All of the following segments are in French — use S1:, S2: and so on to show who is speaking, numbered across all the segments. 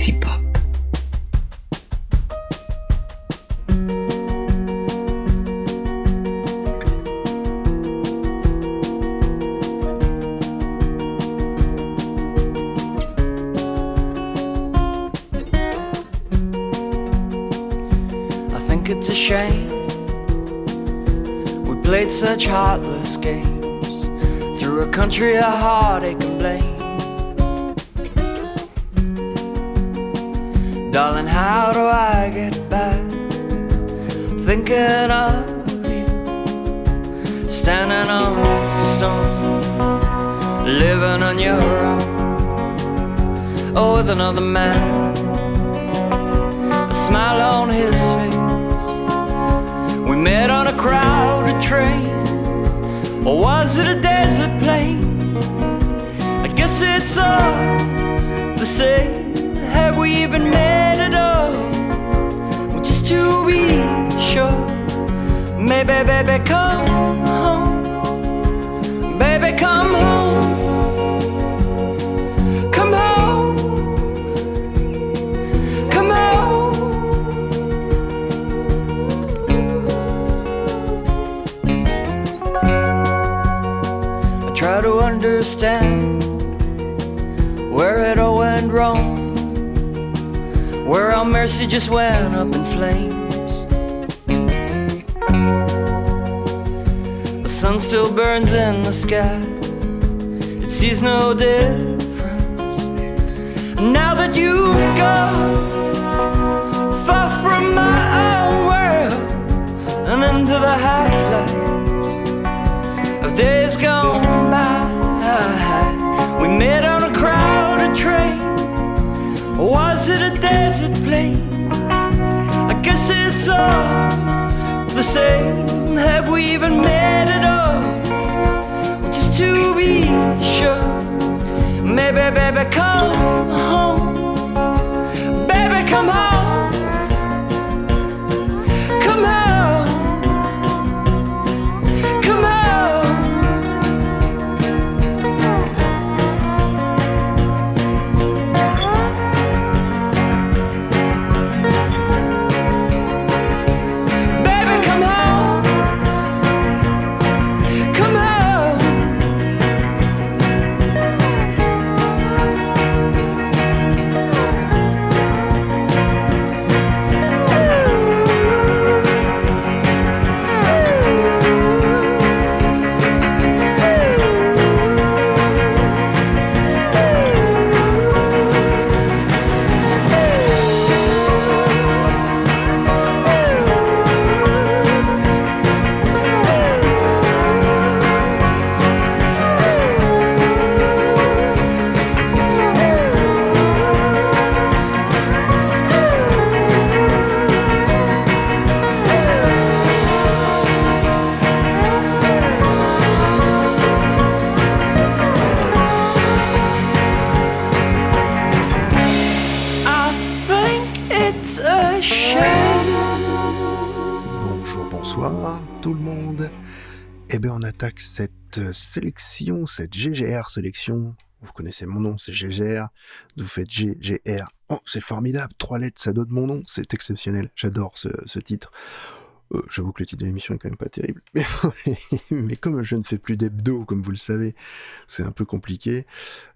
S1: I think it's a shame we played such heartless games through a country of heartache Darling, how do I get back? Thinking of you, standing on a stone, living on your own, oh, with another man, a smile on his face. We met on a crowded train, or was it a desert plain? I guess it's all the same. Have we even met maybe, baby, come home. Baby, come home. Come home. Come home. I try to understand where it all went wrong, where our mercy just went up in flames. Sun still burns in the sky, it sees no difference. Now that you've gone far from my own world and into the half light of days gone by. We met on a crowded train. Or was it a desert plain? I guess it's all the same. Have we even met at all? To be sure. Maybe, baby, come home.
S2: Cette euh, sélection, cette GGR sélection. Vous connaissez mon nom, c'est GGR. Vous faites GGR. Oh, c'est formidable. Trois lettres, ça donne mon nom. C'est exceptionnel. J'adore ce, titre. Euh, J'avoue que le titre de l'émission est quand même pas terrible. Mais, mais comme je ne fais plus d'hebdo, comme vous le savez, c'est un peu compliqué.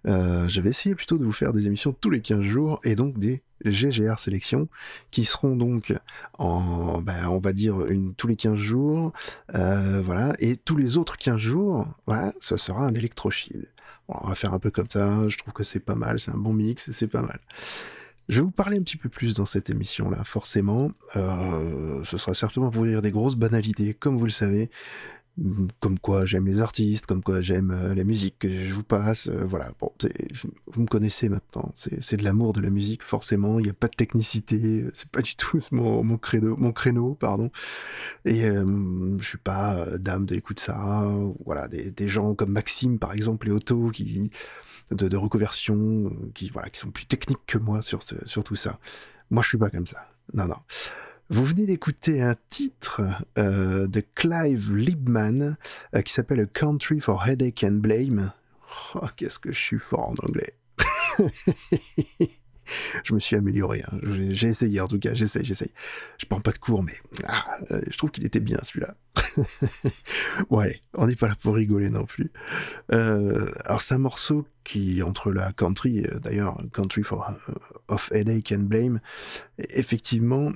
S2: Euh, J'avais essayé plutôt de vous faire des émissions tous les 15 jours et donc des GGR sélections qui seront donc en, ben, on va dire, une, tous les 15 jours. Euh, voilà. Et tous les autres 15 jours, voilà, ce sera un électro-shield. Bon, on va faire un peu comme ça. Je trouve que c'est pas mal. C'est un bon mix. C'est pas mal. Je vais vous parler un petit peu plus dans cette émission-là, forcément. Euh, ce sera certainement pour vous dire des grosses banalités, comme vous le savez. Comme quoi j'aime les artistes, comme quoi j'aime euh, la musique que je vous passe. euh, voilà, bon, vous me connaissez maintenant. C'est de l'amour de la musique, forcément. Il n'y a pas de technicité. C'est pas du tout mon, mon, créneau, mon créneau, pardon. Et euh, je suis pas euh, dame de ça. Voilà, des, des gens comme Maxime, par exemple, et Otto, qui de, de reconversion, euh, qui voilà, qui sont plus techniques que moi sur sur tout ça. Moi, je suis pas comme ça. Non, non. Vous venez d'écouter un titre euh, de Clive Liebman euh, qui s'appelle Country for Headache and Blame. Oh, Qu'est-ce que je suis fort en anglais. je me suis amélioré. Hein. J'ai essayé en tout cas, j'essaye, j'essaye. Je prends pas de cours, mais ah, euh, je trouve qu'il était bien celui-là. bon allez, on n'est pas là pour rigoler non plus. Alors c'est un morceau qui, entre la country, d'ailleurs, country for, of headache and blame, effectivement,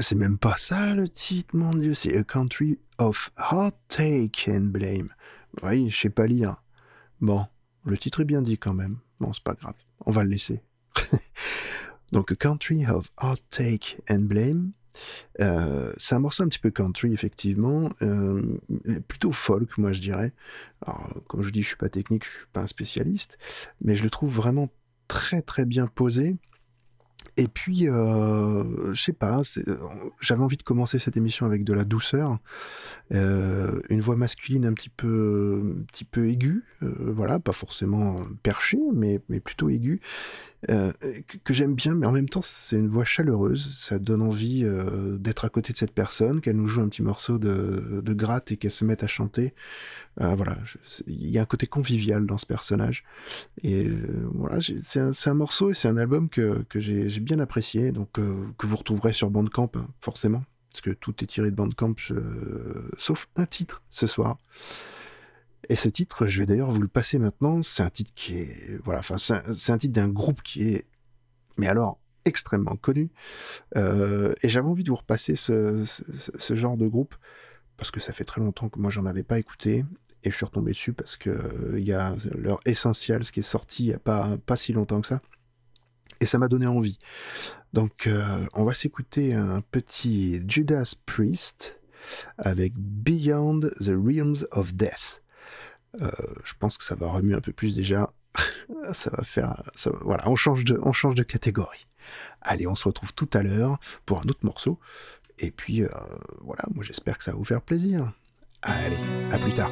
S2: c'est même pas ça le titre, mon dieu, c'est A Country of Heartache and Blame. Oui, je sais pas lire. Bon, le titre est bien dit quand même. Bon, c'est pas grave, on va le laisser. Donc, Country of Heartache and Blame, euh, c'est un morceau un petit peu country, effectivement, euh, plutôt folk, moi je dirais. Alors, comme je dis, je suis pas technique, je suis pas un spécialiste, mais je le trouve vraiment très très bien posé. Et puis, euh, je sais pas, j'avais envie de commencer cette émission avec de la douceur, euh, une voix masculine un petit peu, un petit peu aiguë, euh, voilà, pas forcément perchée, mais, mais plutôt aiguë, euh, que, j'aime bien, mais en même temps, c'est une voix chaleureuse. Ça donne envie euh, d'être à côté de cette personne, qu'elle nous joue un petit morceau de, de gratte et qu'elle se mette à chanter. Euh, voilà, il y a un côté convivial dans ce personnage. Et voilà, c'est un, un, morceau et c'est un album que, que j'ai bien apprécié, donc que vous retrouverez sur Bandcamp, hein, forcément, parce que tout est tiré de Bandcamp, sauf un titre ce soir. Et ce titre, je vais d'ailleurs vous le passer maintenant. C'est un titre qui est, voilà, enfin, c'est un, titre d'un groupe qui est, mais alors extrêmement connu. Euh, et j'avais envie de vous repasser ce, genre de groupe parce que ça fait très longtemps que moi j'en avais pas écouté et je suis retombé dessus parce que euh, il y a leur essentiel, ce qui est sorti il y a pas pas si longtemps que ça. Et ça m'a donné envie. Donc, euh, on va s'écouter un petit Judas Priest avec Beyond the Realms of Death. Euh, je pense que ça va remuer un peu plus déjà. ça va faire, voilà, on change de, on change de catégorie. Allez, on se retrouve tout à l'heure pour un autre morceau. Et puis, euh, voilà, moi j'espère que ça va vous faire plaisir. Allez, à plus tard.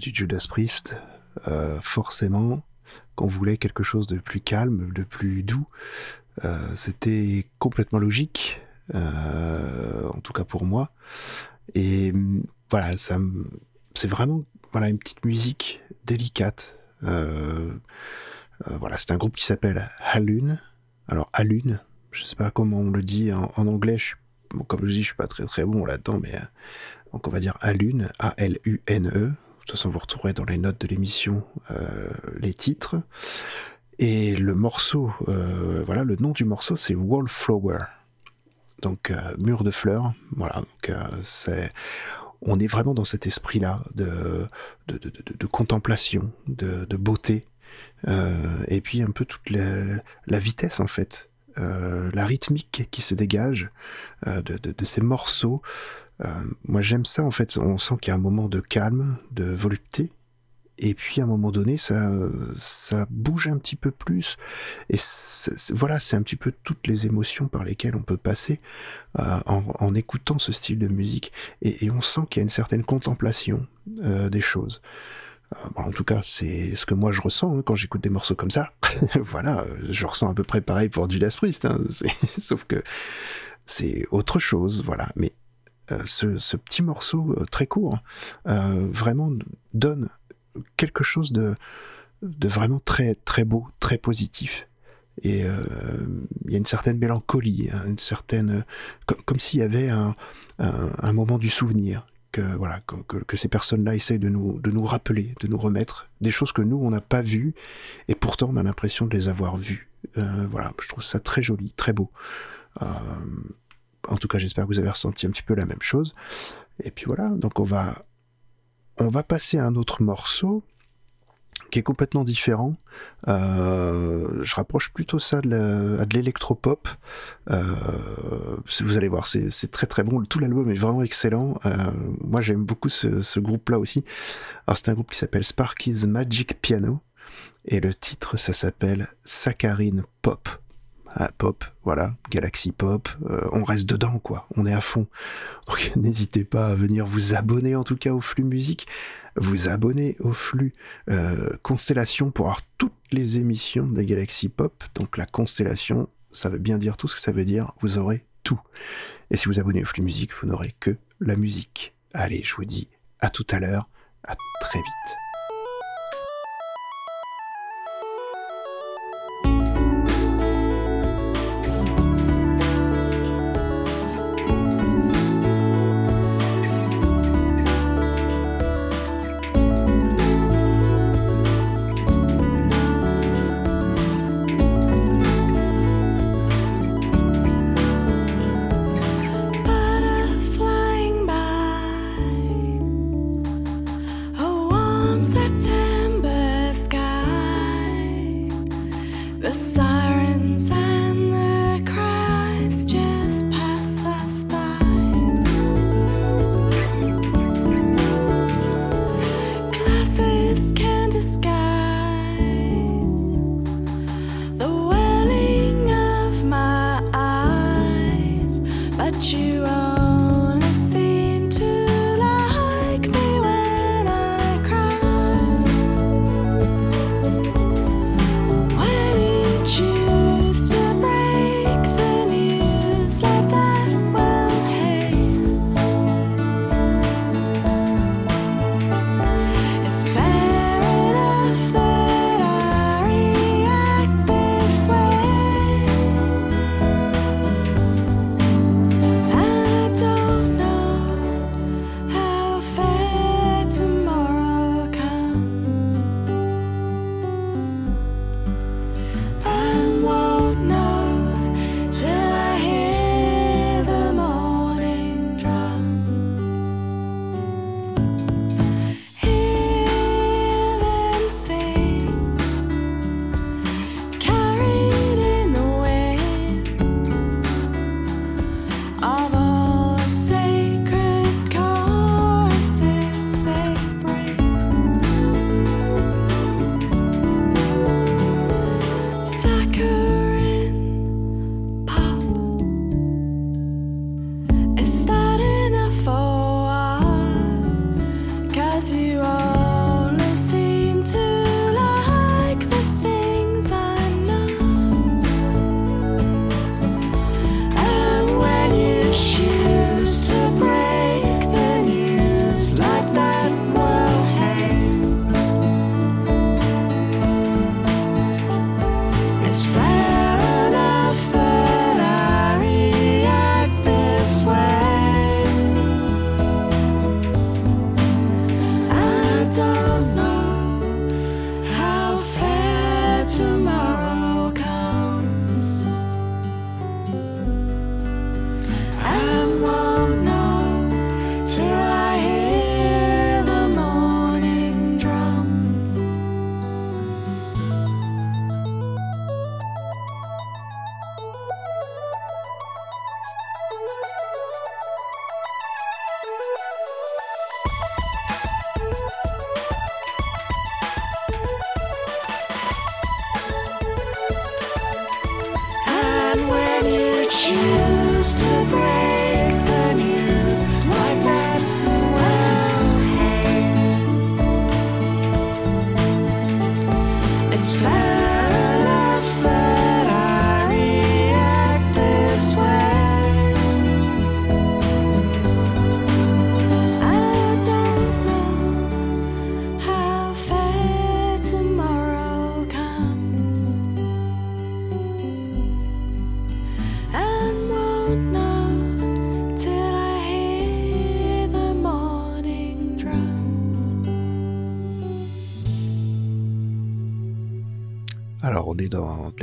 S2: Du Judas Priest, euh, forcément, qu'on voulait quelque chose de plus calme, de plus doux, euh, c'était complètement logique, euh, en tout cas pour moi. Et voilà, ça, c'est vraiment voilà une petite musique délicate. voilà, c'est un groupe qui s'appelle Halune. Alors Halune, je sais pas comment on le dit en, anglais. Comme je dis, je suis pas très très bon là-dedans, mais donc on va dire Alune, A-L-U-N-E. De toute façon, vous retrouverez dans les notes de l'émission euh, les titres. Et le morceau, euh, voilà, le nom du morceau, c'est Wallflower. Donc euh, mur de fleurs. Voilà, on est vraiment dans cet esprit-là de, contemplation, de, beauté, et puis un peu toute la, vitesse en fait, la rythmique qui se dégage de, ces morceaux. Euh, moi j'aime ça en fait, on sent qu'il y a un moment de calme, de volupté, et puis à un moment donné ça ça bouge un petit peu plus. Et voilà c'est un petit peu toutes les émotions par lesquelles on peut passer euh, en, écoutant ce style de musique. Et, on sent qu'il y a une certaine contemplation euh, des choses en tout cas c'est ce que moi je ressens hein, quand j'écoute des morceaux comme ça. Voilà je ressens à peu près pareil pour Judas Priest hein, sauf que c'est autre chose voilà. Mais euh, ce, petit morceau euh, très court euh, vraiment donne quelque chose de, vraiment très très beau, très positif. Et il y a une certaine mélancolie, hein, une certaine, comme, s'il y avait un, moment du souvenir que voilà que, que, ces personnes-là essayent de nous de nous rappeler, de nous remettre des choses que nous on n'a pas vues et pourtant on a l'impression de les avoir vues. voilà, je trouve ça très joli, très beau. En tout cas, j'espère que vous avez ressenti un petit peu la même chose. Et puis voilà, donc on va, on va passer à un autre morceau qui est complètement différent. Euh, je rapproche plutôt ça de l'électropop. Euh, vous allez voir, c'est très très bon. Tout l'album est vraiment excellent. Euh, moi, j'aime beaucoup ce, groupe-là aussi. Alors, c'est un groupe qui s'appelle Sparky's Magic Piano. Et le titre, ça s'appelle Saccharine Pop. Ah, pop, voilà, Galaxy Pop, euh, on reste dedans quoi, on est à fond. Donc n'hésitez pas à venir vous abonner en tout cas au flux musique, vous abonner au flux euh, Constellation pour avoir toutes les émissions de Galaxy Pop. Donc la Constellation, ça veut bien dire tout ce que ça veut dire, vous aurez tout. Et si vous abonnez au flux musique, vous n'aurez que la musique. Allez, je vous dis à tout à l'heure, à très vite. you only seem to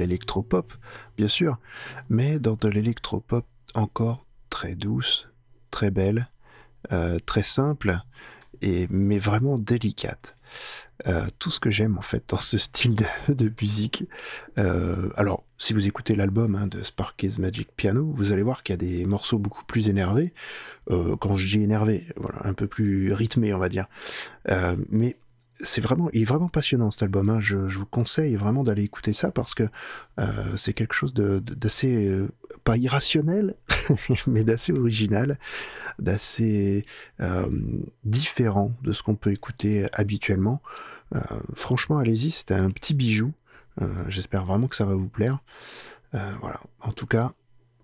S2: l'électropop, bien sûr, mais dans de l'électropop encore très douce, très belle, euh, très simple, et, mais vraiment délicate. Euh, tout ce que j'aime en fait dans ce style de, musique. Euh, alors, si vous écoutez l'album hein, de Sparky's Magic Piano, vous allez voir qu'il y a des morceaux beaucoup plus énervés. Quand je dis énervé, voilà, un peu plus rythmé, on va dire. Mais c'est vraiment, il est vraiment passionnant cet album. hein. Je, vous conseille vraiment d'aller écouter ça parce que euh, c'est quelque chose d'assez, euh, pas irrationnel, mais d'assez original, d'assez euh, différent de ce qu'on peut écouter habituellement. Franchement, allez-y, c'est un petit bijou. J'espère vraiment que ça va vous plaire. Voilà. En tout cas,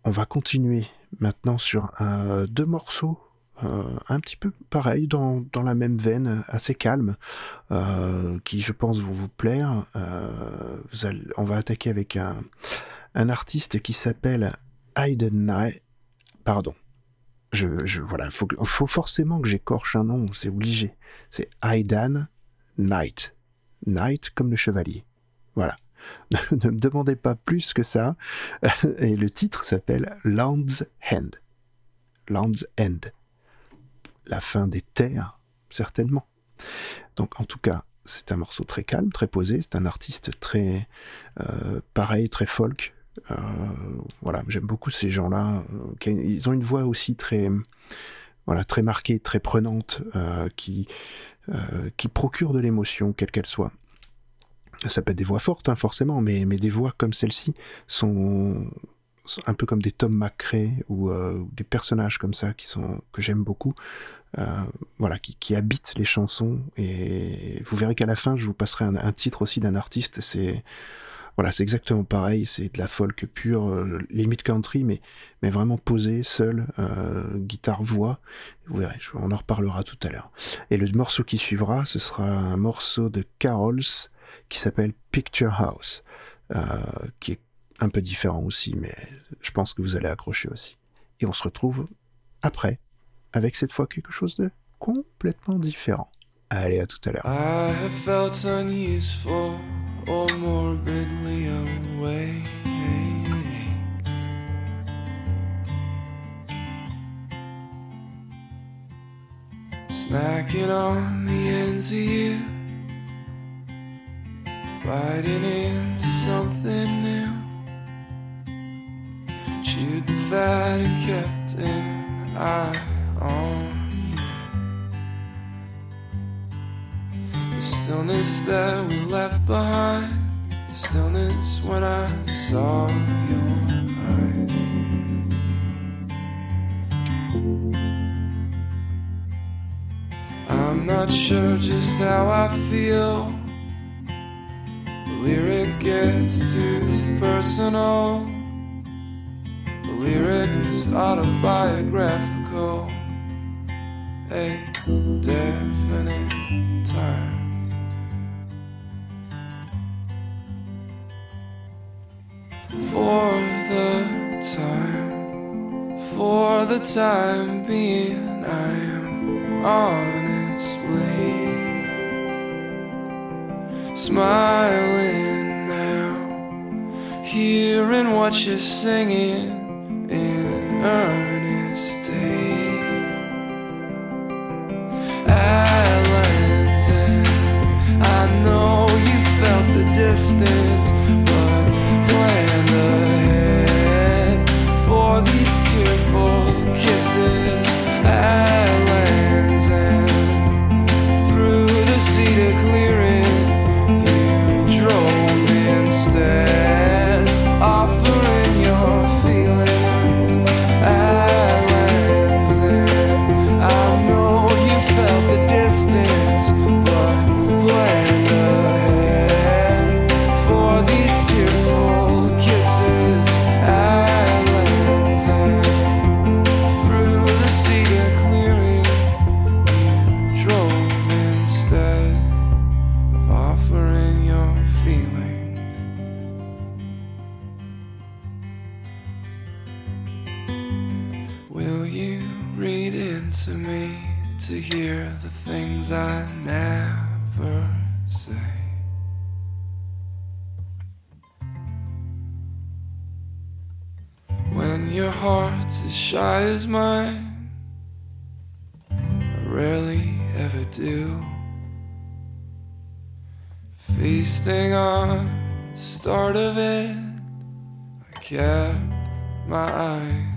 S2: on va continuer maintenant sur deux morceaux. Euh, un petit peu pareil, dans, dans la même veine, assez calme, euh, qui je pense vont vous plaire. Euh, on va attaquer avec un, un artiste qui s'appelle Aiden Nye. Pardon. Je, je, voilà, faut, faut forcément que j'écorche un nom, c'est obligé. C'est Aidan Knight. Knight comme le chevalier. Voilà. ne me demandez pas plus que ça. Et le titre s'appelle Land's End. Land's End. La fin des terres, certainement. Donc, en tout cas, c'est un morceau très calme, très posé. C'est un artiste très, euh, pareil, très folk. Euh, voilà, j'aime beaucoup ces gens-là. euh, Ils ont une voix aussi très, voilà, très marquée, très prenante, qui, qui procure de l'émotion, quelle qu'elle soit. Ça peut être des voix fortes, hein, forcément, mais, mais des voix comme celle-ci sont un peu comme des Tom McRae ou euh, ou des personnages comme ça qui sont que j'aime beaucoup. Euh, voilà, qui, habitent les chansons et vous verrez qu'à la fin, je vous passerai un, titre aussi d'un artiste. C'est voilà, c'est exactement pareil. C'est de la folk pure, euh, limite country, mais mais vraiment posé, seul, euh, guitare voix. Vous verrez, on en reparlera tout à l'heure. Et le morceau qui suivra, ce sera un morceau de Carols qui s'appelle Picture House, qui est un peu différent aussi, mais je pense que vous allez accrocher aussi. Et on se retrouve après, avec cette fois quelque chose de complètement différent. Allez, à tout à l'heure.
S1: I have felt unuseful or morbidly awake. Snacking on the ends of you, biting into something new. Chewed the fat and kept an eye on you. The stillness that we left behind, the stillness when I saw your eyes. I'm not sure just how I feel. The lyric gets too personal. The lyric is autobiographical. A definite time. For the time, for the time being, I am honestly smiling now, hearing what you're singing I know you felt the distance,
S3: I kept my eyes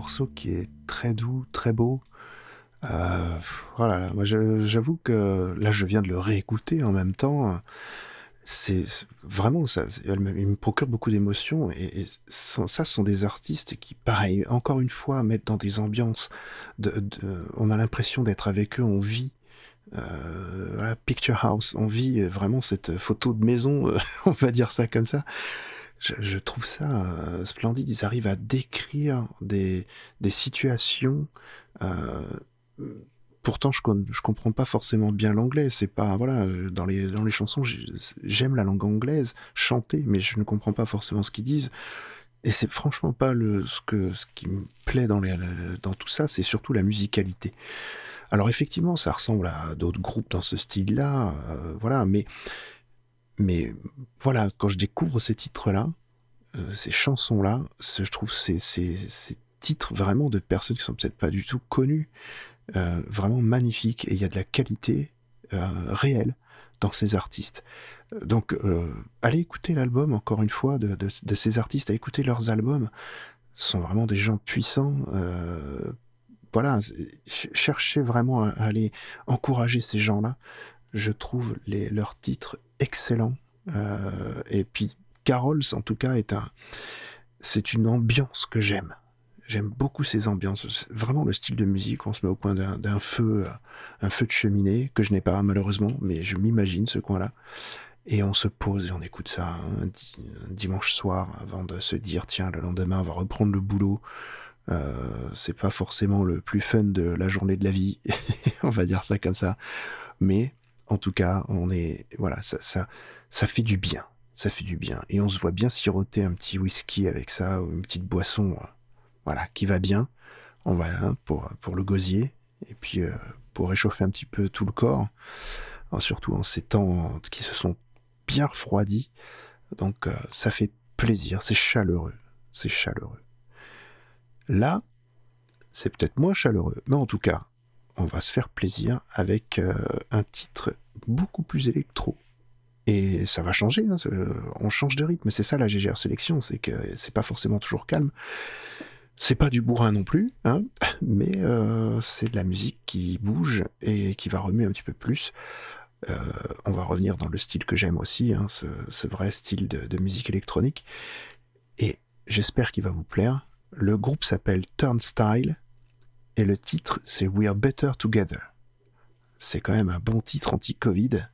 S2: morceau qui est très doux, très beau. Euh, voilà, moi j'avoue que là je viens de le réécouter en même temps. C'est vraiment ça, il me procure beaucoup d'émotions et, ça ce sont des artistes qui, pareil, encore une fois, mettent dans des ambiances. De, on a l'impression d'être avec eux, on vit. Euh, Picture House, on vit vraiment cette photo de maison, on va dire ça comme ça. Je, trouve ça euh, splendide. Ils arrivent à décrire des, des situations. euh, pourtant, je, je comprends pas forcément bien l'anglais. C'est pas voilà euh, dans les dans les chansons, j'ai- j'aime la langue anglaise chanter, mais je ne comprends pas forcément ce qu'ils disent. Et c'est franchement pas le, ce, que, ce qui me plaît dans, les, dans tout ça, c'est surtout la musicalité. Alors effectivement, ça ressemble à d'autres groupes dans ce style-là, voilà, mais, mais voilà, quand je découvre ces titres-là, euh, ces chansons-là, je trouve ces, titres vraiment de personnes qui sont peut-être pas du tout connues, euh, vraiment magnifiques, et il y a de la qualité réelle dans ces artistes. Donc, euh, allez écouter l'album, encore une fois, de, ces artistes, à écouter leurs albums. Ce sont vraiment des gens puissants. Euh, voilà, cherchez vraiment à, aller encourager ces gens-là. Je trouve leurs titres excellents. Euh, et puis, Carols, en tout cas, est un, c'est une ambiance que j'aime. J'aime beaucoup ces ambiances. Vraiment le style de musique, on se met au coin d'un feu, euh, un feu de cheminée, que je n'ai pas malheureusement, mais je m'imagine ce coin-là. Et on se pose et on écoute ça un, dimanche soir avant de se dire tiens, le lendemain, on va reprendre le boulot. Euh, c'est pas forcément le plus fun de la journée de la vie, on va dire ça comme ça. Mais en tout cas, on est voilà, ça, ça, ça fait du bien, ça fait du bien. Et on se voit bien siroter un petit whisky avec ça ou une petite boisson euh, voilà, qui va bien. On va hein, pour, pour le gosier et puis euh, pour réchauffer un petit peu tout le corps, surtout en ces temps qui se sont bien refroidis. Donc euh, ça fait plaisir, c'est chaleureux, c'est chaleureux. Là, c'est peut-être moins chaleureux, mais en tout cas, on va se faire plaisir avec un titre beaucoup plus électro. Et ça va changer, hein, on change de rythme, c'est ça la GGR sélection, c'est que c'est pas forcément toujours calme. C'est pas du bourrin non plus, hein, mais euh, c'est de la musique qui bouge et qui va remuer un petit peu plus. Euh, on va revenir dans le style que j'aime aussi, hein, ce, vrai style de, musique électronique. Et j'espère qu'il va vous plaire. Le groupe s'appelle Turnstile et le titre c'est We Are Better Together. C'est quand même un bon titre anti-Covid.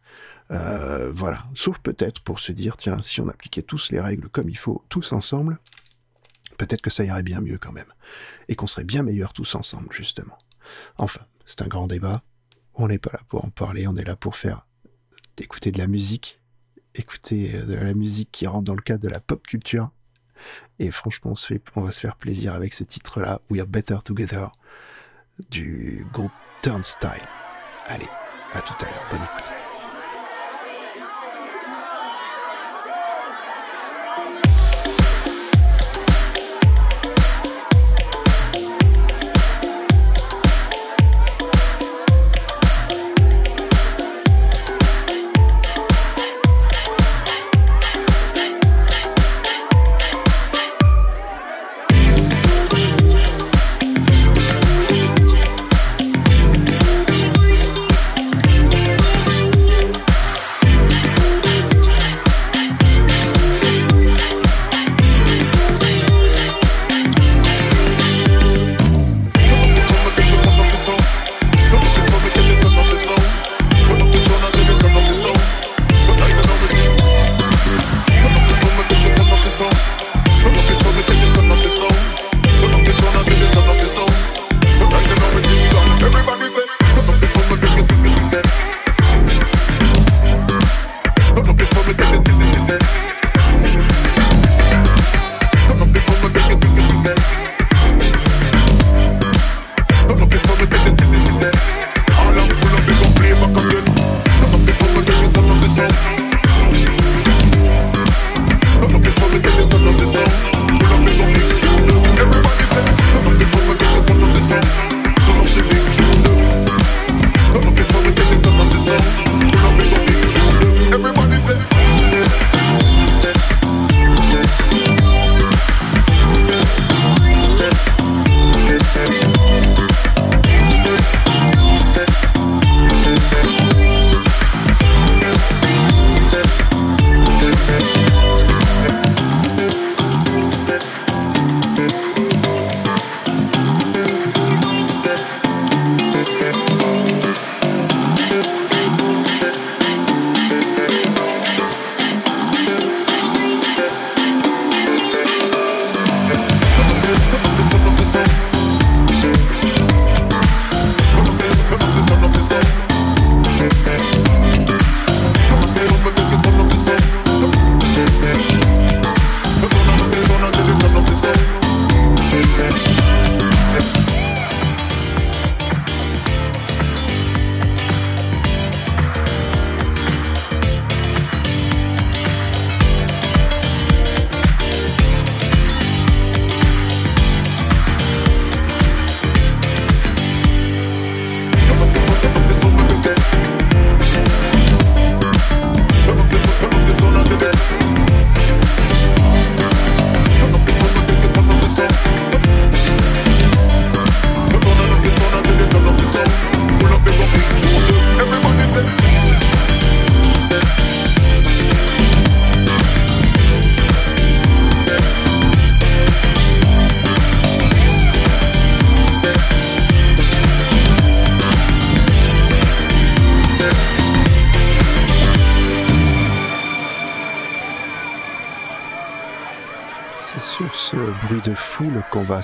S2: Euh, voilà. Sauf peut-être pour se dire, tiens, si on appliquait tous les règles comme il faut, tous ensemble, peut-être que ça irait bien mieux quand même. Et qu'on serait bien meilleurs tous ensemble, justement. Enfin, c'est un grand débat. On n'est pas là pour en parler, on est là pour faire écouter de la musique, écouter euh, de la musique qui rentre dans le cadre de la pop culture. Et franchement, on, va se faire plaisir avec ce titre-là, We Are Better Together, du groupe Turnstile. Allez, à tout à l'heure, bonne écoute.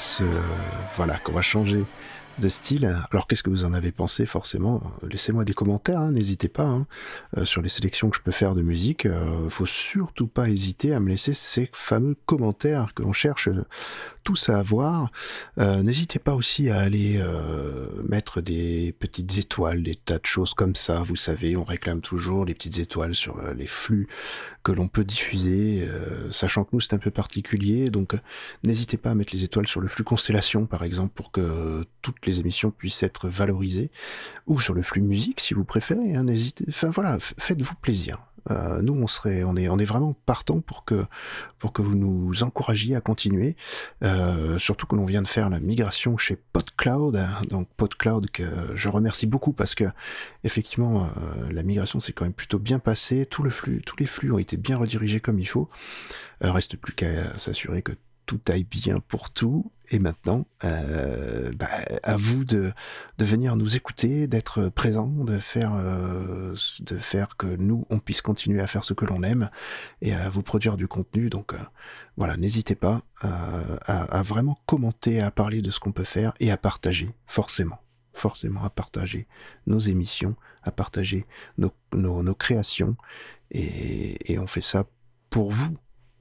S2: Se, voilà, qu'on va changer de style. Alors qu'est-ce que vous en avez pensé forcément? Laissez-moi des commentaires, hein, n'hésitez pas hein. euh, sur les sélections que je peux faire de musique. Euh, faut surtout pas hésiter à me laisser ces fameux commentaires que l'on cherche tous à avoir. Euh, n'hésitez pas aussi à aller euh, mettre des petites étoiles, des tas de choses comme ça. Vous savez, on réclame toujours les petites étoiles sur euh, les flux que l'on peut diffuser, sachant que nous c'est un peu particulier. Donc n'hésitez pas à mettre les étoiles sur le flux Constellation, par exemple, pour que toutes les émissions puissent être valorisées, ou sur le flux musique si vous préférez. Hein, n'hésitez. Enfin voilà, faites-vous plaisir. Euh, nous, on serait, on est, on est vraiment partant pour que, pour que vous nous encouragiez à continuer. Euh, surtout que l'on vient de faire la migration chez PodCloud, hein, donc PodCloud que je remercie beaucoup parce que effectivement euh, la migration s'est quand même plutôt bien passée. Tout le flux, tous les flux ont été bien redirigés comme il faut. reste plus qu'à s'assurer que tout aille bien pour tout. Et maintenant, euh, bah, à vous de, de venir nous écouter, d'être présent, de faire, euh, de faire que nous, on puisse continuer à faire ce que l'on aime et à vous produire du contenu. Donc euh, voilà, n'hésitez pas à, vraiment commenter, à parler de ce qu'on peut faire et à partager, forcément. Forcément à partager nos émissions, à partager nos, nos, nos créations. Et, et on fait ça pour vous,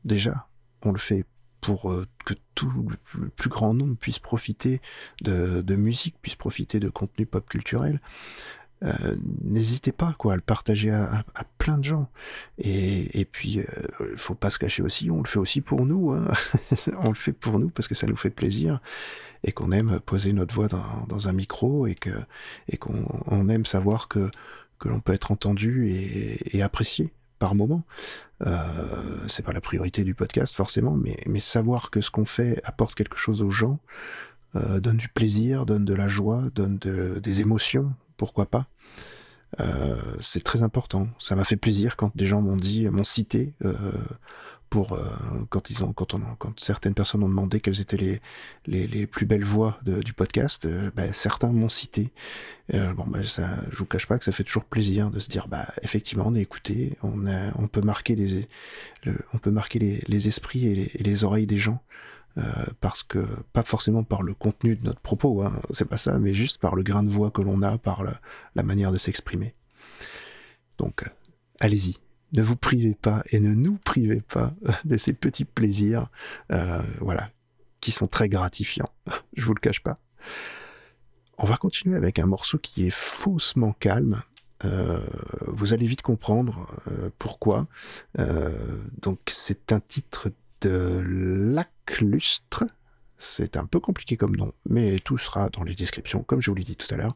S2: déjà. On le fait pour euh, que tout le plus grand nombre puisse profiter de, musique, puisse profiter de contenu pop culturel. Euh, n'hésitez pas quoi à le partager à, plein de gens et, et puis euh, faut pas se cacher aussi on le fait aussi pour nous hein. on le fait pour nous parce que ça nous fait plaisir et qu'on aime poser notre voix dans, dans, un micro et et qu'on on aime savoir que que l'on peut être entendu et apprécié par moment. Euh, c'est pas la priorité du podcast forcément, mais, savoir que ce qu'on fait apporte quelque chose aux gens, euh, donne du plaisir, donne de la joie, donne de, des émotions, pourquoi pas. Euh, c'est très important. Ça m'a fait plaisir quand des gens m'ont dit, m'ont cité pour euh, quand ils ont quand on quand certaines personnes ont demandé quelles étaient les les, les plus belles voix de, du podcast euh, bah, certains m'ont cité. Euh, bon bah, ça je vous cache pas que ça fait toujours plaisir de se dire bah effectivement on est écouté on a, on peut marquer les le, on peut marquer les, les esprits et les, oreilles des gens euh, parce que pas forcément par le contenu de notre propos hein, c'est pas ça mais juste par le grain de voix que l'on a par le, la manière de s'exprimer. Donc allez-y ne vous privez pas et ne nous privez pas de ces petits plaisirs, euh, voilà, qui sont très gratifiants. Je vous le cache pas. On va continuer avec un morceau qui est faussement calme. Euh, vous allez vite comprendre euh, pourquoi. Euh, donc c'est un titre de Laclustre. C'est un peu compliqué comme nom, mais tout sera dans les descriptions, comme je vous l'ai dit tout à l'heure.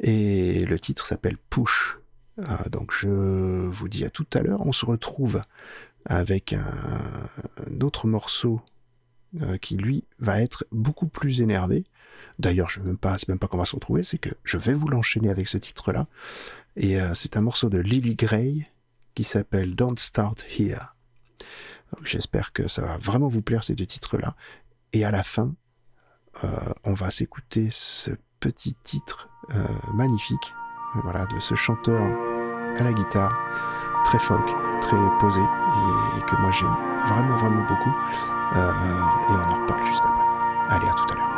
S2: Et le titre s'appelle Push. Euh, donc je vous dis à tout à l'heure. On se retrouve avec un, autre morceau euh, qui lui va être beaucoup plus énervé. D'ailleurs, je même pas, c'est même pas qu'on va se retrouver, c'est que je vais vous l'enchaîner avec ce titre-là. Et euh, c'est un morceau de Lily Gray qui s'appelle Don't Start Here. J'espère que ça va vraiment vous plaire ces deux titres-là. Et à la fin, euh, on va s'écouter ce petit titre magnifique voilà, de ce chanteur à la guitare, très folk, très posé, et, que moi j'aime vraiment, vraiment beaucoup. Euh, et on en reparle juste après. Allez, à tout à l'heure.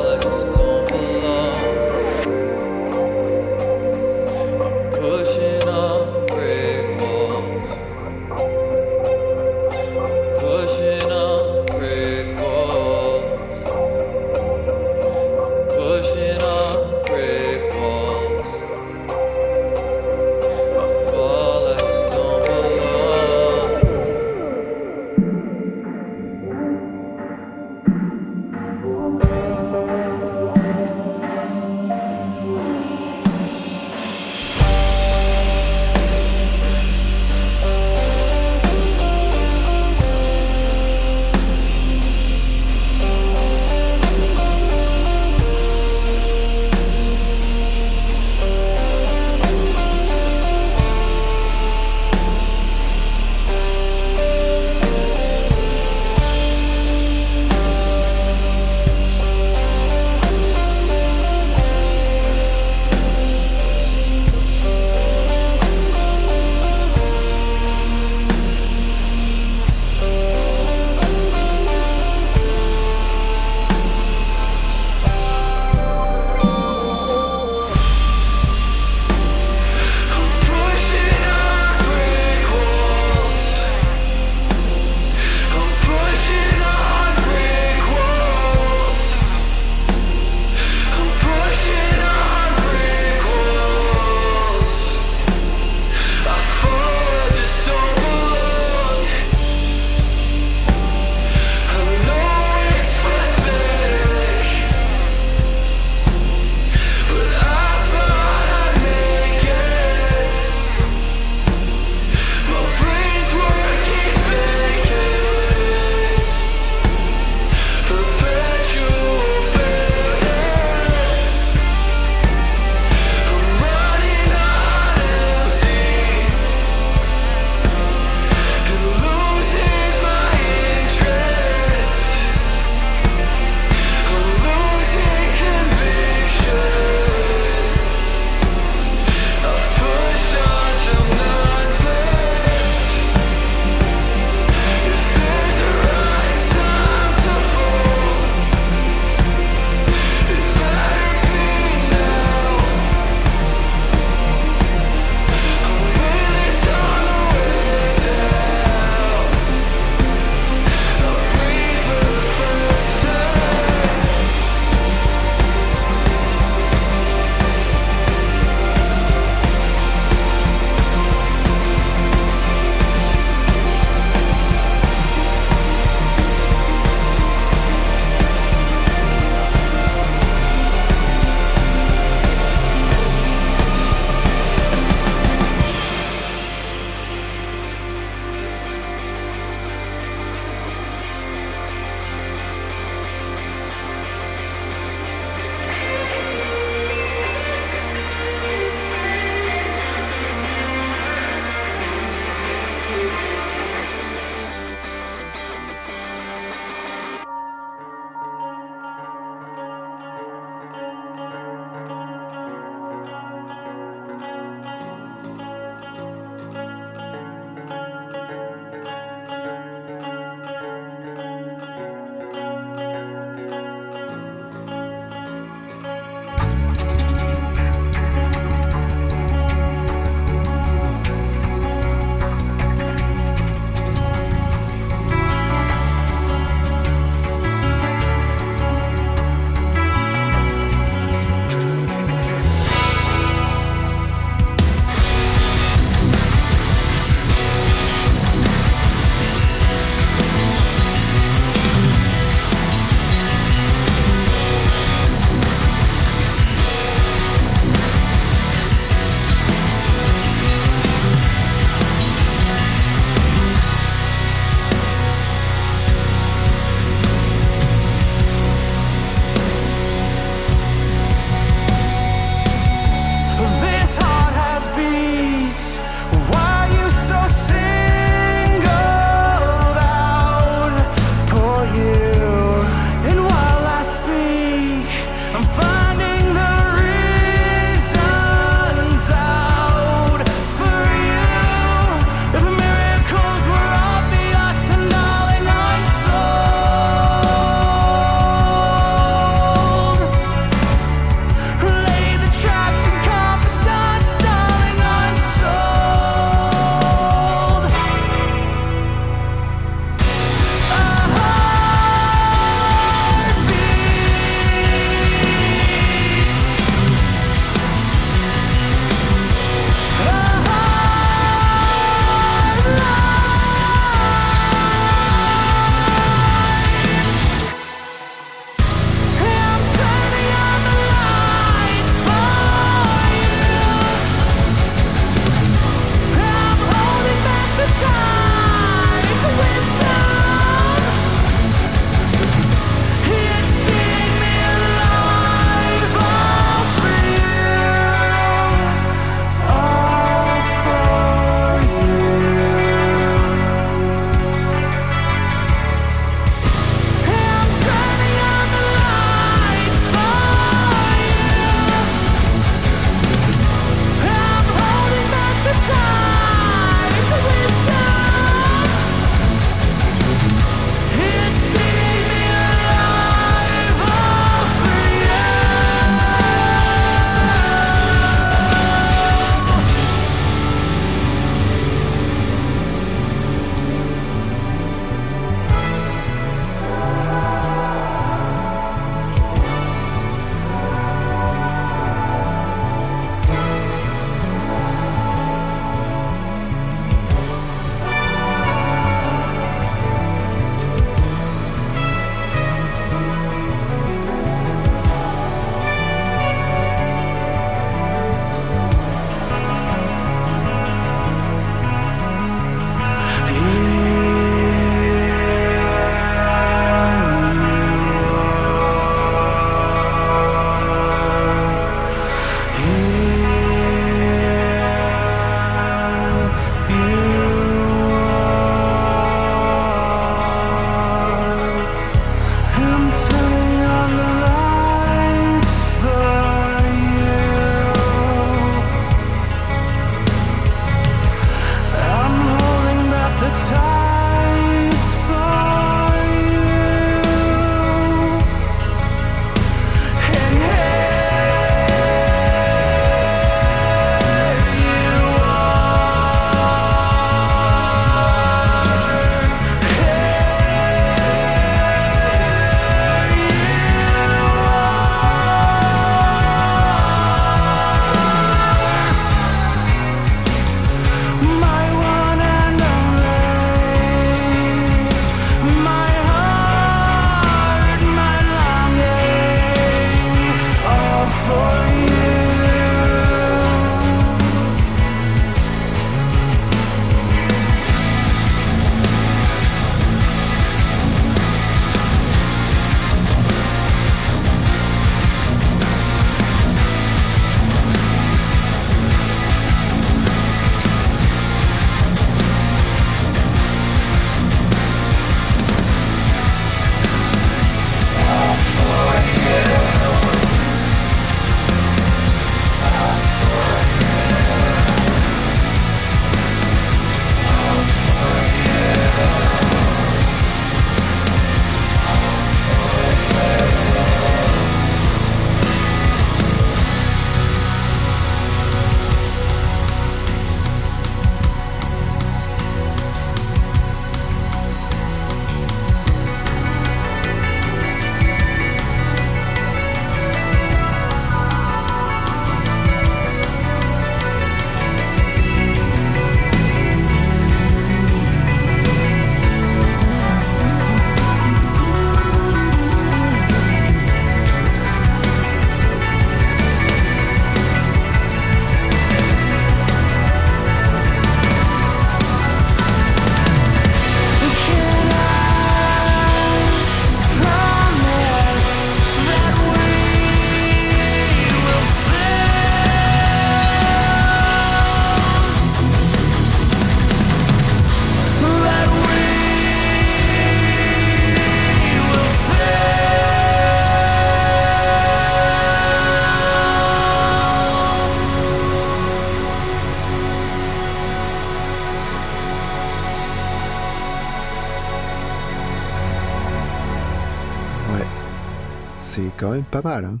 S2: Mal. Hein.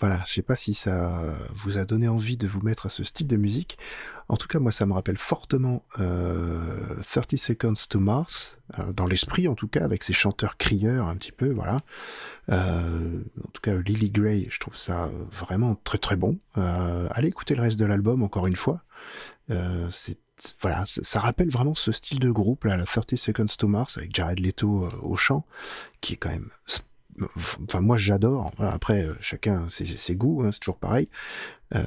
S2: Voilà, je sais pas si ça vous a donné envie de vous mettre à ce style de musique. En tout cas, moi, ça me rappelle fortement euh, 30 Seconds to Mars, euh, dans l'esprit en tout cas, avec ses chanteurs crieurs un petit peu, voilà. Euh, en tout cas, Lily Gray, je trouve ça vraiment très très bon. Euh, allez écouter le reste de l'album encore une fois. Euh, c'est voilà, ça rappelle vraiment ce style de groupe là, la 30 Seconds to Mars avec Jared Leto euh, au chant, qui est quand même enfin moi j'adore. Après euh, chacun ses, goûts hein, c'est toujours pareil. Euh,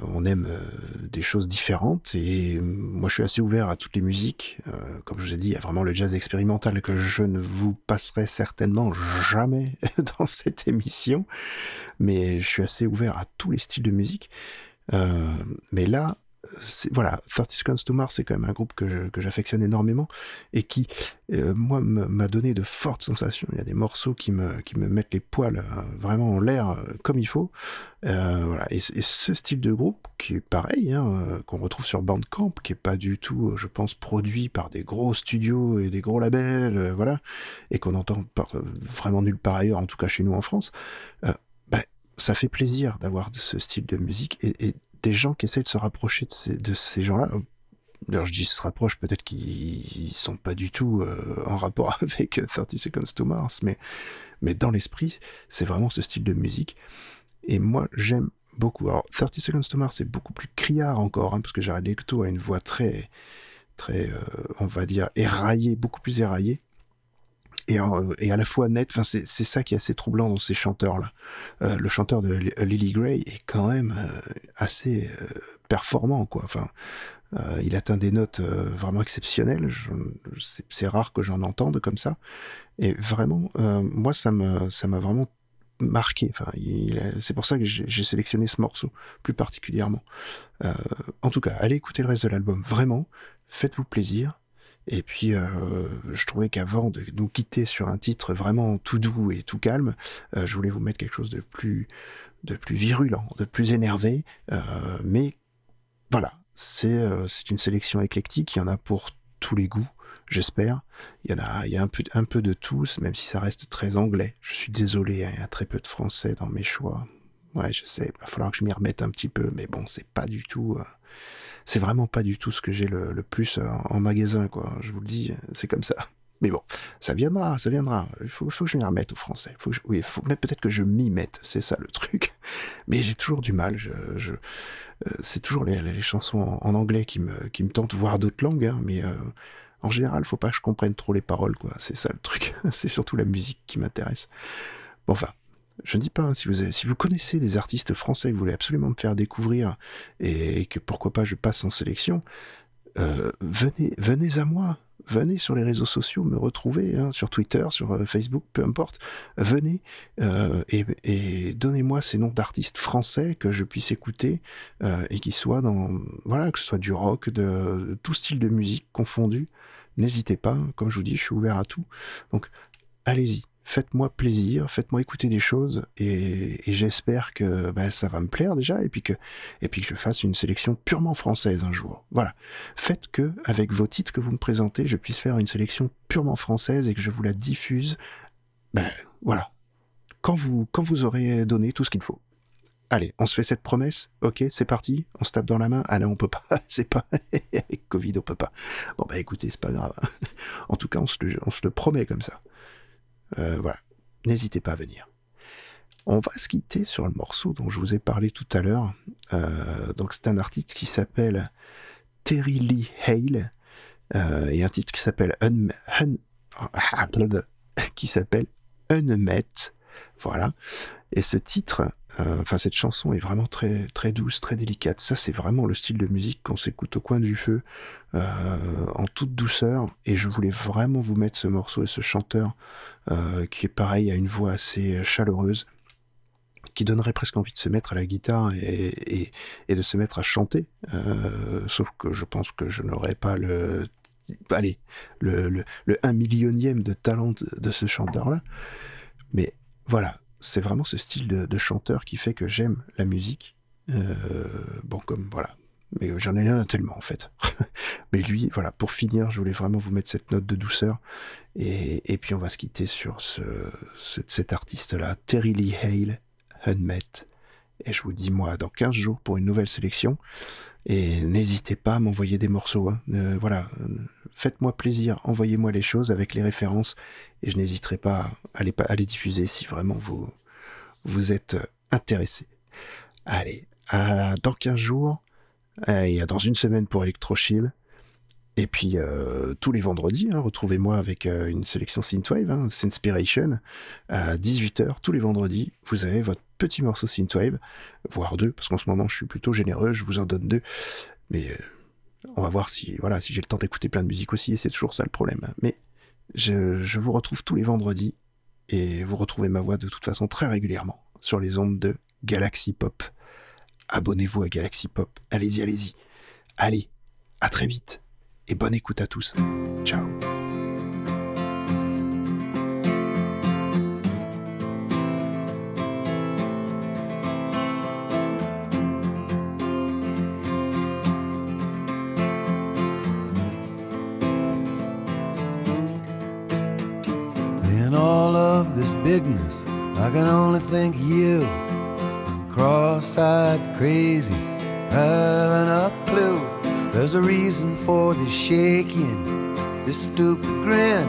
S2: on aime euh, des choses différentes et moi je suis assez ouvert à toutes les musiques. Comme je vous ai dit il y a vraiment le jazz expérimental que je ne vous passerai certainement jamais dans cette émission mais je suis assez ouvert à tous les styles de musique. Mais là voilà, 30 Seconds to Mars, c'est quand même un groupe que j'affectionne énormément et qui, euh, moi, m'a donné de fortes sensations. Il y a des morceaux qui me, qui me mettent les poils euh, vraiment en l'air euh, comme il faut. Voilà. et, ce style de groupe, qui est pareil, hein, qu'on retrouve sur Bandcamp, qui est pas du tout, je pense, produit par des gros studios et des gros labels, voilà, et qu'on entend par- vraiment nulle part ailleurs, en tout cas chez nous en France, ben, ça fait plaisir d'avoir ce style de musique et des gens qui essayent de se rapprocher de ces, gens-là. D'ailleurs, je dis se rapprochent, peut-être qu'ils sont pas du tout euh, en rapport avec euh, 30 Seconds to Mars, mais, mais dans l'esprit, c'est vraiment ce style de musique. Et moi, j'aime beaucoup. Alors, 30 Seconds to Mars, c'est beaucoup plus criard encore, hein, parce que Jared Leto a une voix très, très, euh, on va dire, éraillée, beaucoup plus éraillée. Et, à la fois nette, enfin c'est ça qui est assez troublant dans ces chanteurs-là. Euh, le chanteur de Li- Lily Gray est quand même euh, assez euh, performant, quoi. Enfin, il atteint des notes vraiment exceptionnelles. C'est rare que j'en entende comme ça. Et vraiment, moi, ça m'a vraiment marqué. Enfin, c'est pour ça que j'ai sélectionné ce morceau plus particulièrement. En tout cas, allez écouter le reste de l'album. Vraiment, faites-vous plaisir. Et puis, euh, je trouvais qu'avant de nous quitter sur un titre vraiment tout doux et tout calme, euh, je voulais vous mettre quelque chose de plus, de plus virulent, de plus énervé. euh, mais voilà, c'est une sélection éclectique. Il y en a pour tous les goûts, j'espère. Il y en a, il y a un peu, un peu de tous, même si ça reste très anglais. Je suis désolé, hein, il y a très peu de français dans mes choix. Ouais, je sais, il va falloir que je m'y remette un petit peu, mais bon, c'est pas du tout. C'est vraiment pas du tout ce que j'ai le, plus euh, en magasin, quoi. Je vous le dis, c'est comme ça. Mais bon, ça viendra, ça viendra. Il faut, faut que je m'y remette au français. Faut oui, faut, mais peut-être que je m'y mette, c'est ça le truc. Mais j'ai toujours du mal. Euh, c'est toujours les, chansons en, en anglais qui me, qui me tentent, voire d'autres langues. hein, mais euh, en général, faut pas que je comprenne trop les paroles, quoi. C'est ça le truc. c'est surtout la musique qui m'intéresse. Bon, enfin, je ne dis pas, hein, si, vous si vous connaissez des artistes français que vous voulez absolument me faire découvrir et que pourquoi pas je passe en sélection, euh, venez, venez à moi. Venez sur les réseaux sociaux me retrouver, hein, sur Twitter, sur euh, Facebook, peu importe. Venez euh, et, donnez-moi ces noms d'artistes français que je puisse écouter et qui soient dans, voilà, que ce soit du rock, de, de tout style de musique confondu. N'hésitez pas, comme je vous dis, je suis ouvert à tout. Donc, allez-y, faites-moi plaisir, faites-moi écouter des choses et, j'espère que ben, ça va me plaire déjà et puis que et puis que je fasse une sélection purement française un jour. Voilà, faites que avec vos titres que vous me présentez, je puisse faire une sélection purement française et que je vous la diffuse. Ben voilà, quand vous quand vous aurez donné tout ce qu'il faut. Allez, on se fait cette promesse, ok, c'est parti, on se tape dans la main. Ah non, on peut pas, c'est pas avec Covid, on peut pas. Bon bah écoutez, c'est pas grave. En tout cas, on se le promet comme ça. Euh, voilà, n'hésitez pas à venir. On va se quitter sur le morceau dont je vous ai parlé tout à l'heure. Euh, donc c'est un artiste qui s'appelle Terry Lee Hale euh, et un titre qui s'appelle Un, Un- ah, blablabla, qui s'appelle Unmet. Voilà. Et ce titre, euh, enfin cette chanson est vraiment très très douce, très délicate. Ça c'est vraiment le style de musique qu'on s'écoute au coin du feu, euh, en toute douceur. Et je voulais vraiment vous mettre ce morceau et ce chanteur euh, qui est pareil, a une voix assez chaleureuse, qui donnerait presque envie de se mettre à la guitare et, de se mettre à chanter. Sauf que je pense que je n'aurais pas le allez, le, 1 millionième de talent de, de ce chanteur-là. Mais voilà, c'est vraiment ce style de, chanteur qui fait que j'aime la musique. Euh, bon, comme voilà, mais euh, j'en ai rien tellement en fait. mais lui, voilà, pour finir, je voulais vraiment vous mettre cette note de douceur. Et, et puis on va se quitter sur ce, ce- cet artiste-là, Terry Lee Hale, Unmet. Et je vous dis, moi, dans 15 jours pour une nouvelle sélection. Et n'hésitez pas à m'envoyer des morceaux. hein. Euh, voilà, faites-moi plaisir, envoyez-moi les choses avec les références. Et je n'hésiterai pas à les, diffuser si vraiment vous, vous êtes intéressé. Allez, dans 15 jours, et dans une semaine pour Electrochill. Et puis euh, tous les vendredis, hein, retrouvez-moi avec euh, une sélection Synthwave, hein, Synspiration, à 18h tous les vendredis. Vous avez votre petit morceau Synthwave, voire deux, parce qu'en ce moment je suis plutôt généreux, je vous en donne deux. Mais euh, on va voir si voilà si j'ai le temps d'écouter plein de musique aussi, et c'est toujours ça le problème. Mais je, je vous retrouve tous les vendredis, et vous retrouvez ma voix de toute façon très régulièrement sur les ondes de Galaxy Pop. Abonnez-vous à Galaxy Pop, allez-y, allez-y. Allez, à très vite, et bonne écoute à tous. Ciao.
S4: In all of this bigness, I can only think you. Cross-eyed, crazy, haven't a clue. There's a reason for this shaking, this stupid grin.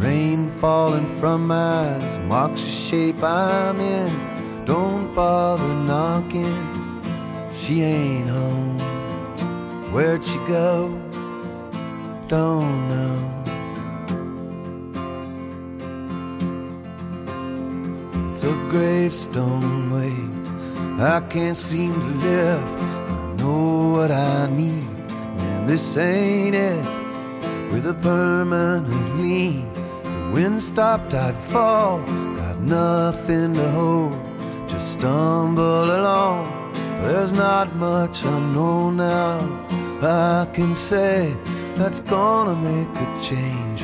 S4: The rain falling from my eyes marks the shape I'm in. Don't bother knocking, she ain't home. Where'd she go? Don't know. It's a gravestone weight. I can't seem to live. I know what I need, and this ain't it. With a permanent lean, the wind stopped, I'd fall. Got nothing to hold, just stumble along. There's not much I know now. I can say that's gonna make a change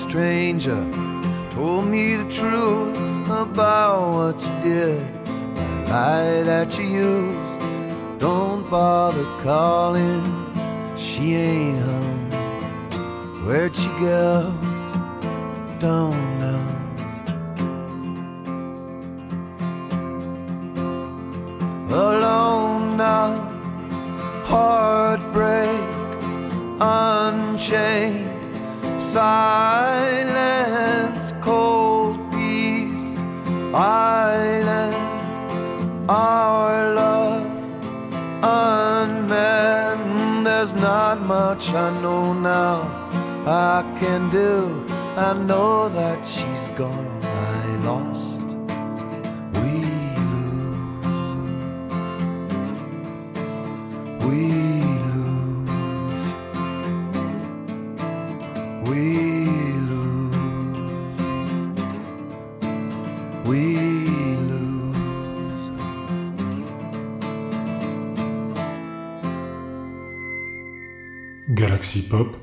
S4: stranger